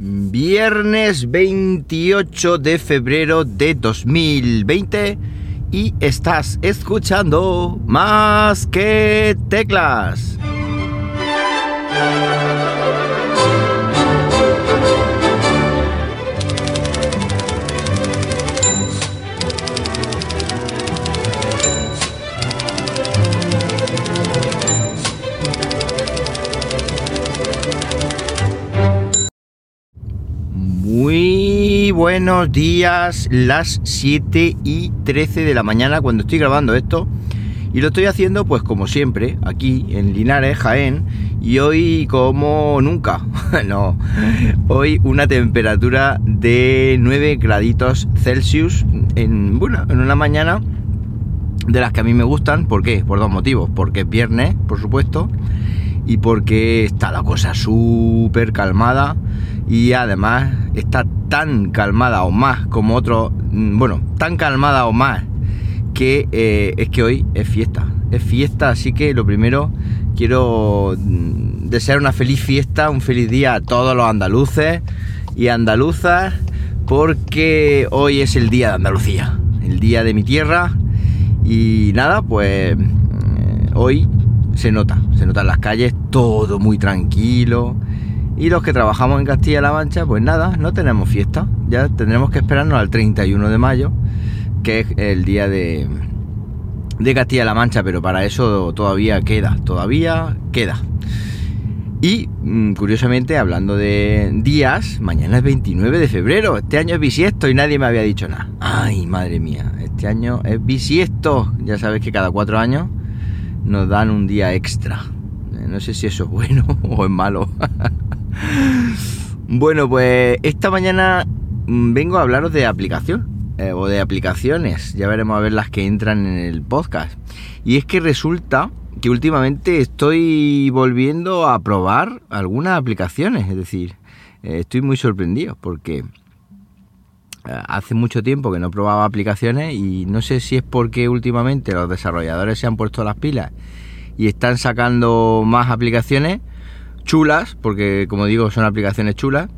Viernes 28 de febrero de 2020 y estás escuchando más que teclas. Buenos días, las 7 y 13 de la mañana cuando estoy grabando esto. Y lo estoy haciendo pues como siempre, aquí en Linares, Jaén. Y hoy como nunca, no, hoy una temperatura de 9 graditos Celsius en, en una mañana de las que a mí me gustan. ¿Por qué? Por dos motivos. Porque es viernes, por supuesto. Y porque está la cosa súper calmada y además está tan calmada o más como otro, mm, bueno, tan calmada o más que eh, es que hoy es fiesta, es fiesta, así que lo primero quiero mm, desear una feliz fiesta, un feliz día a todos los andaluces y andaluzas porque hoy es el día de Andalucía, el día de mi tierra. Y nada, pues mm, hoy se nota, se nota en las calles todo muy tranquilo y los que trabajamos en Castilla-La Mancha, pues nada, no tenemos fiesta. Ya tendremos que esperarnos al 31 de mayo, que es el día de, de Castilla-La Mancha, pero para eso todavía queda, todavía queda. Y mm, curiosamente, hablando de días, mañana es 29 de febrero, este año es bisiesto y nadie me había dicho nada. Ay, madre mía, este año es bisiesto. Ya sabes que cada cuatro años nos dan un día extra. Eh, no sé si eso es bueno o es malo. Bueno, pues esta mañana mm, vengo a hablaros de aplicación eh, o de aplicaciones. Ya veremos a ver las que entran en el podcast. Y es que resulta que últimamente estoy volviendo a probar algunas aplicaciones. Es decir, eh, estoy muy sorprendido porque hace mucho tiempo que no probaba aplicaciones y no sé si es porque últimamente los desarrolladores se han puesto las pilas y están sacando más aplicaciones chulas, porque como digo, son aplicaciones chulas.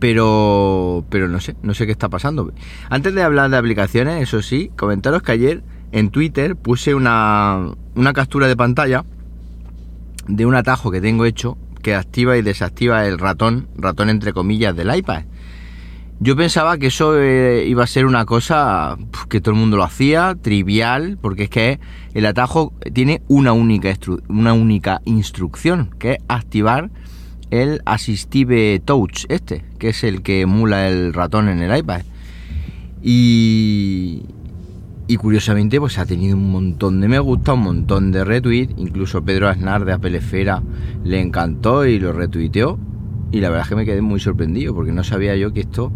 Pero, pero no sé, no sé qué está pasando. Antes de hablar de aplicaciones, eso sí, comentaros que ayer en Twitter puse una, una captura de pantalla de un atajo que tengo hecho que activa y desactiva el ratón, ratón entre comillas, del iPad. Yo pensaba que eso eh, iba a ser una cosa que todo el mundo lo hacía, trivial, porque es que el atajo tiene una única, una única instrucción, que es activar el Assistive Touch, este, que es el que emula el ratón en el iPad. Y, y curiosamente, pues ha tenido un montón de me gusta, un montón de retweets. Incluso Pedro Aznar de Apple Esfera le encantó y lo retuiteó. Y la verdad es que me quedé muy sorprendido porque no sabía yo que esto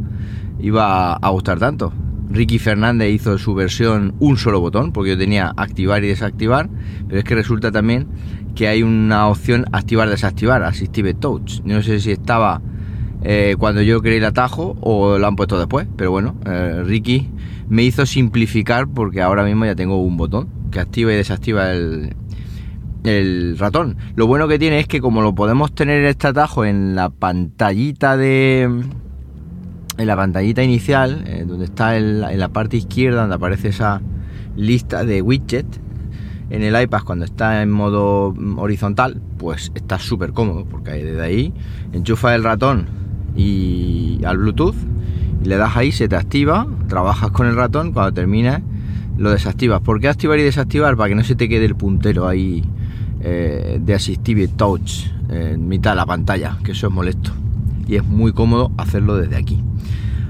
iba a gustar tanto. Ricky Fernández hizo su versión un solo botón, porque yo tenía activar y desactivar, pero es que resulta también que hay una opción activar-desactivar, Assistive Touch. No sé si estaba eh, cuando yo creé el atajo o lo han puesto después, pero bueno, eh, Ricky me hizo simplificar porque ahora mismo ya tengo un botón que activa y desactiva el, el ratón. Lo bueno que tiene es que como lo podemos tener este atajo en la pantallita de... En la pantallita inicial, eh, donde está en la, parte izquierda, donde aparece esa lista de widget, en el iPad cuando está en modo horizontal, pues está súper cómodo, porque desde ahí enchufa el ratón y al Bluetooth, y le das ahí, se te activa, trabajas con el ratón, cuando terminas lo desactivas. ¿Por qué activar y desactivar? Para que no se te quede el puntero ahí eh, de Assistive Touch en mitad de la pantalla, que eso es molesto. Y es muy cómodo hacerlo desde aquí.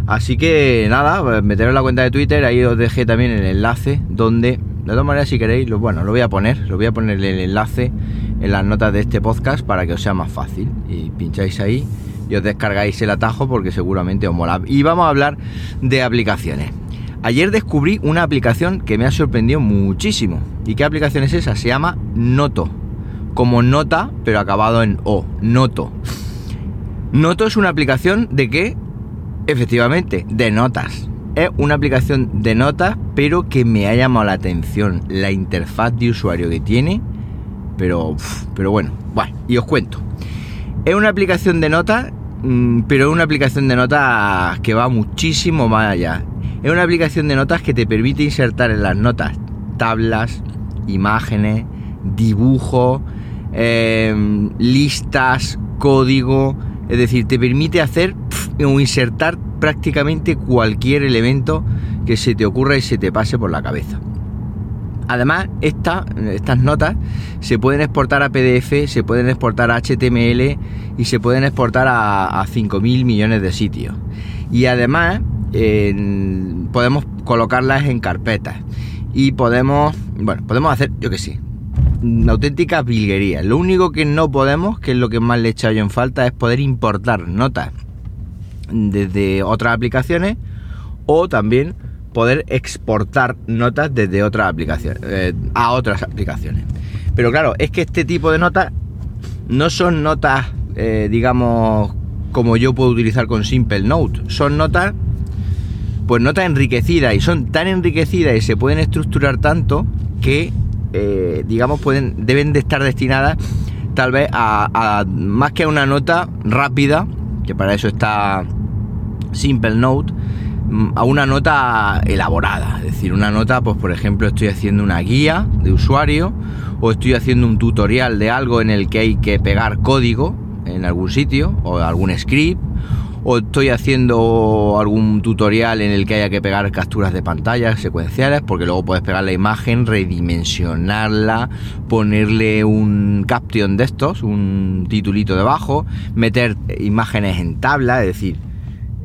Así que nada, pues, meteros la cuenta de Twitter, ahí os dejé también el enlace donde, de todas maneras si queréis, lo, bueno, lo voy a poner, lo voy a poner el enlace en las notas de este podcast para que os sea más fácil. Y pincháis ahí y os descargáis el atajo porque seguramente os mola. Y vamos a hablar de aplicaciones. Ayer descubrí una aplicación que me ha sorprendido muchísimo. ¿Y qué aplicación es esa? Se llama Noto. Como nota, pero acabado en O. Noto. Noto es una aplicación de qué? Efectivamente, de notas. Es una aplicación de notas, pero que me ha llamado la atención la interfaz de usuario que tiene. Pero, pero bueno, bueno, y os cuento. Es una aplicación de notas mm, pero es una aplicación de notas que va muchísimo más allá. Es una aplicación de notas que te permite insertar en las notas tablas, imágenes, dibujos, em, listas, código. Es decir, te permite hacer o insertar prácticamente cualquier elemento que se te ocurra y se te pase por la cabeza. Además, estas notas se pueden exportar a PDF, se pueden exportar a HTML y se pueden exportar a, a 5.000 millones de sitios. Y además, podemos colocarlas en carpetas. Y podemos, bueno, podemos hacer, yo que sé, una auténtica vilguería. Lo único que no podemos, que es lo que más le he echado yo en falta, es poder importar notas desde otras aplicaciones o también poder exportar notas desde otras aplicaciones eh, a otras aplicaciones. Pero claro, es que este tipo de notas no son notas, eh, digamos, como yo puedo utilizar con Simple Note. Son notas, pues notas enriquecidas y son tan enriquecidas y se pueden estructurar tanto que, eh, digamos, pueden, deben de estar destinadas tal vez a más que a una nota rápida, que para eso está Simple Note, Mm, a una nota elaborada. Es decir, una nota, pues por ejemplo, estoy haciendo una guía de usuario o estoy haciendo un tutorial de algo en el que hay que pegar código en algún sitio o algún script o estoy haciendo algún tutorial en el que haya que pegar capturas de pantalla secuenciales, porque luego puedes pegar la imagen, redimensionarla, ponerle un caption de estos, un titulito debajo, meter imágenes en tabla, es decir,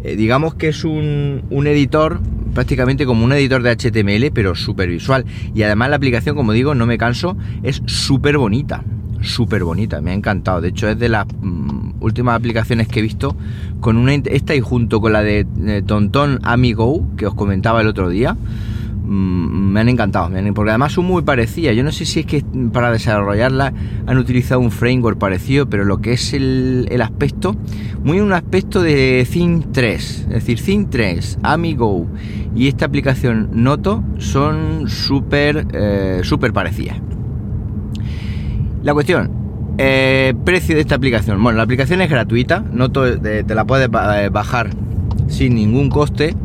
eh, digamos que es un, editor prácticamente como un editor de HTML, pero súper visual. Y además la aplicación, como digo, no me canso, es súper bonita. Súper bonita, me ha encantado. De hecho, es de las mm, últimas aplicaciones que he visto con una esta y junto con la de, de Tonton Amigo que os comentaba el otro día. Mm, me han encantado, porque además son muy parecidas. Yo no sé si es que para desarrollarla han utilizado un framework parecido, pero lo que es el, aspecto, muy un aspecto de Theme 3, es decir, Theme 3, Amigo y esta aplicación Noto son súper, eh, súper parecidas. La cuestión, eh, precio de esta aplicación. Bueno, la aplicación es gratuita, Noto eh, te la puedes bajar sin ningún coste,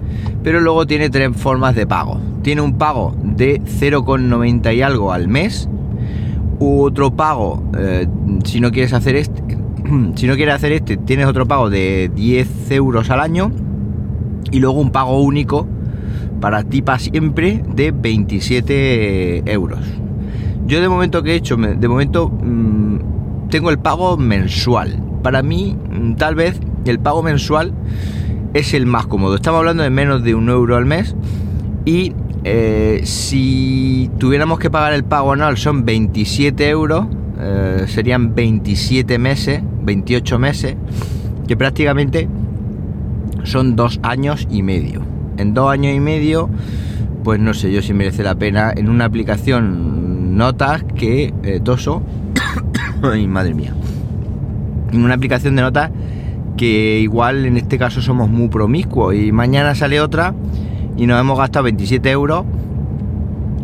pero luego tiene tres formas de pago tiene un pago de 0,90 y algo al mes. Otro pago, eh, si no quieres hacer este, si no quieres hacer este, tienes otro pago de 10 euros al año. Y luego un pago único para ti para siempre de 27 euros. Yo de momento que he hecho, de momento mm, tengo el pago mensual. Para mí, mm, tal vez el pago mensual es el más cómodo. Estamos hablando de menos de un euro al mes y eh, si tuviéramos que pagar el pago anual son 27 euros, eh, serían 27 meses, 28 meses, que prácticamente son dos años y medio. En dos años y medio, pues no sé yo si merece la pena en una aplicación notas que eh, toso. Ay, madre mía. En una aplicación de notas que igual en este caso somos muy promiscuos y mañana sale otra y nos hemos gastado 27 euros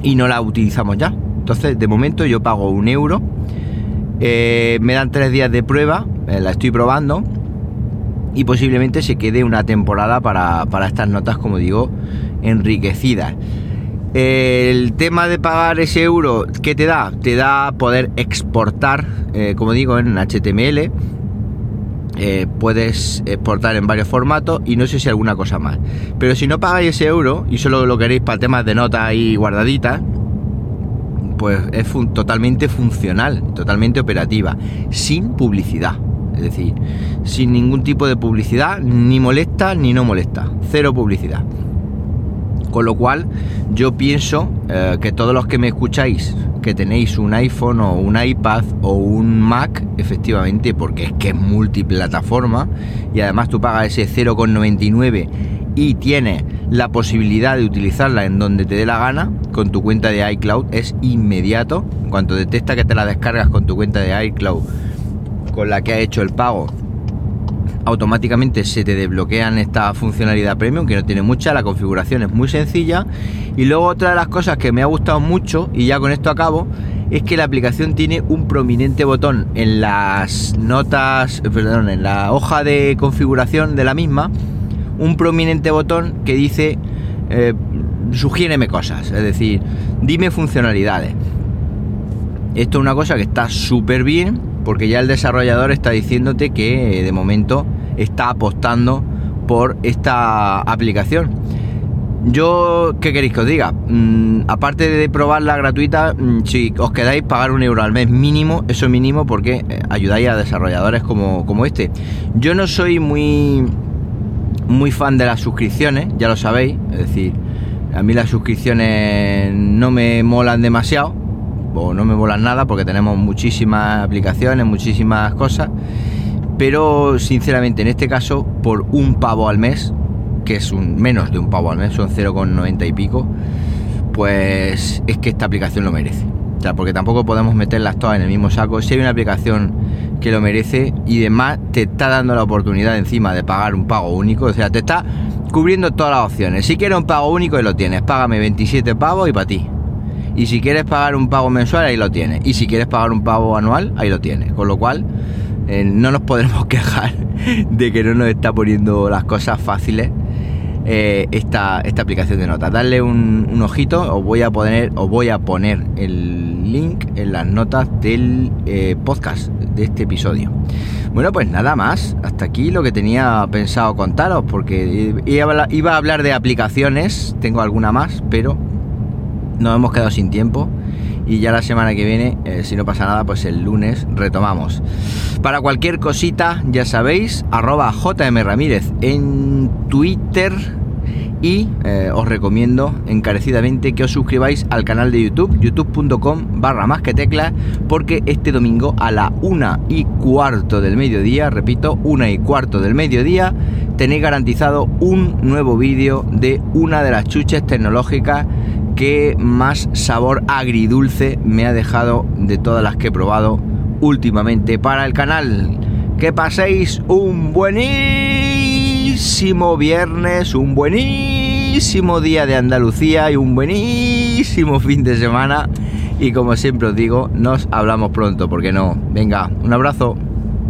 y no la utilizamos ya. Entonces, de momento yo pago un euro, eh, me dan tres días de prueba, eh, la estoy probando y posiblemente se quede una temporada para, estas notas, como digo, enriquecidas. El tema de pagar ese euro, ¿qué te da? Te da poder exportar, eh, como digo, en HTML eh, puedes exportar en varios formatos y no sé si alguna cosa más. Pero si no pagáis ese euro y solo lo queréis para temas de notas y guardaditas, pues es totalmente funcional, totalmente operativa, sin publicidad. Es decir, sin ningún tipo de publicidad, ni molesta ni no molesta. Cero publicidad. Con lo cual, yo pienso eh, que todos los que me escucháis, que tenéis un iPhone o un iPad o un Mac, efectivamente, porque es que es multiplataforma y además tú pagas ese 0,99 y tienes la posibilidad de utilizarla en donde te dé la gana con tu cuenta de iCloud, es inmediato. En cuanto detecta que te la descargas con tu cuenta de iCloud, con la que ha hecho el pago automáticamente se te desbloquean esta funcionalidad premium que no tiene mucha, la configuración es muy sencilla y luego otra de las cosas que me ha gustado mucho y ya con esto acabo es que la aplicación tiene un prominente botón en las notas, perdón, en la hoja de configuración de la misma, un prominente botón que dice eh, sugiéreme cosas, es decir, dime funcionalidades. Esto es una cosa que está súper bien porque ya el desarrollador está diciéndote que eh, de momento está apostando por esta aplicación. Yo, ¿qué queréis que os diga? Mm, aparte de probarla gratuita, mm, si os quedáis, pagar un euro al mes mínimo, eso mínimo, porque eh, ayudáis a desarrolladores como, como este. Yo no soy muy, muy fan de las suscripciones, ya lo sabéis, es decir, a mí las suscripciones no me molan demasiado, o no me molan nada, porque tenemos muchísimas aplicaciones, muchísimas cosas, pero sinceramente en este caso, por un pavo al mes, que es un menos de un pavo al mes, son 0,90 y pico, pues es que esta aplicación lo merece. O sea, porque tampoco podemos meterlas todas en el mismo saco. Si hay una aplicación que lo merece y demás te está dando la oportunidad encima de pagar un pago único, o sea, te está cubriendo todas las opciones. Si quieres un pago único, y lo tienes. Págame 27 pavos y para ti. Y si quieres pagar un pago mensual, ahí lo tienes. Y si quieres pagar un pago anual, ahí lo tienes. Con lo cual, eh, no nos podremos quejar de que no nos está poniendo las cosas fáciles eh, esta, esta, aplicación de notas. Darle un, ojito, os voy a poner, os voy a poner el link en las notas del eh, podcast de este episodio. Bueno, pues nada más. Hasta aquí lo que tenía pensado contaros, porque iba a hablar de aplicaciones, tengo alguna más, pero nos hemos quedado sin tiempo y ya la semana que viene, eh, si no pasa nada, pues el lunes retomamos. Para cualquier cosita, ya sabéis, arroba JM Ramírez en Twitter y eh, os recomiendo encarecidamente que os suscribáis al canal de YouTube, youtube.com barra más que teclas, porque este domingo a la una y cuarto del mediodía, repito, una y cuarto del mediodía, tenéis garantizado un nuevo vídeo de una de las chuches tecnológicas que más sabor agridulce me ha dejado de todas las que he probado últimamente para el canal. Que paséis un buenísimo viernes, un buenísimo día de Andalucía y un buenísimo fin de semana. Y como siempre os digo, nos hablamos pronto, porque no. Venga, un abrazo.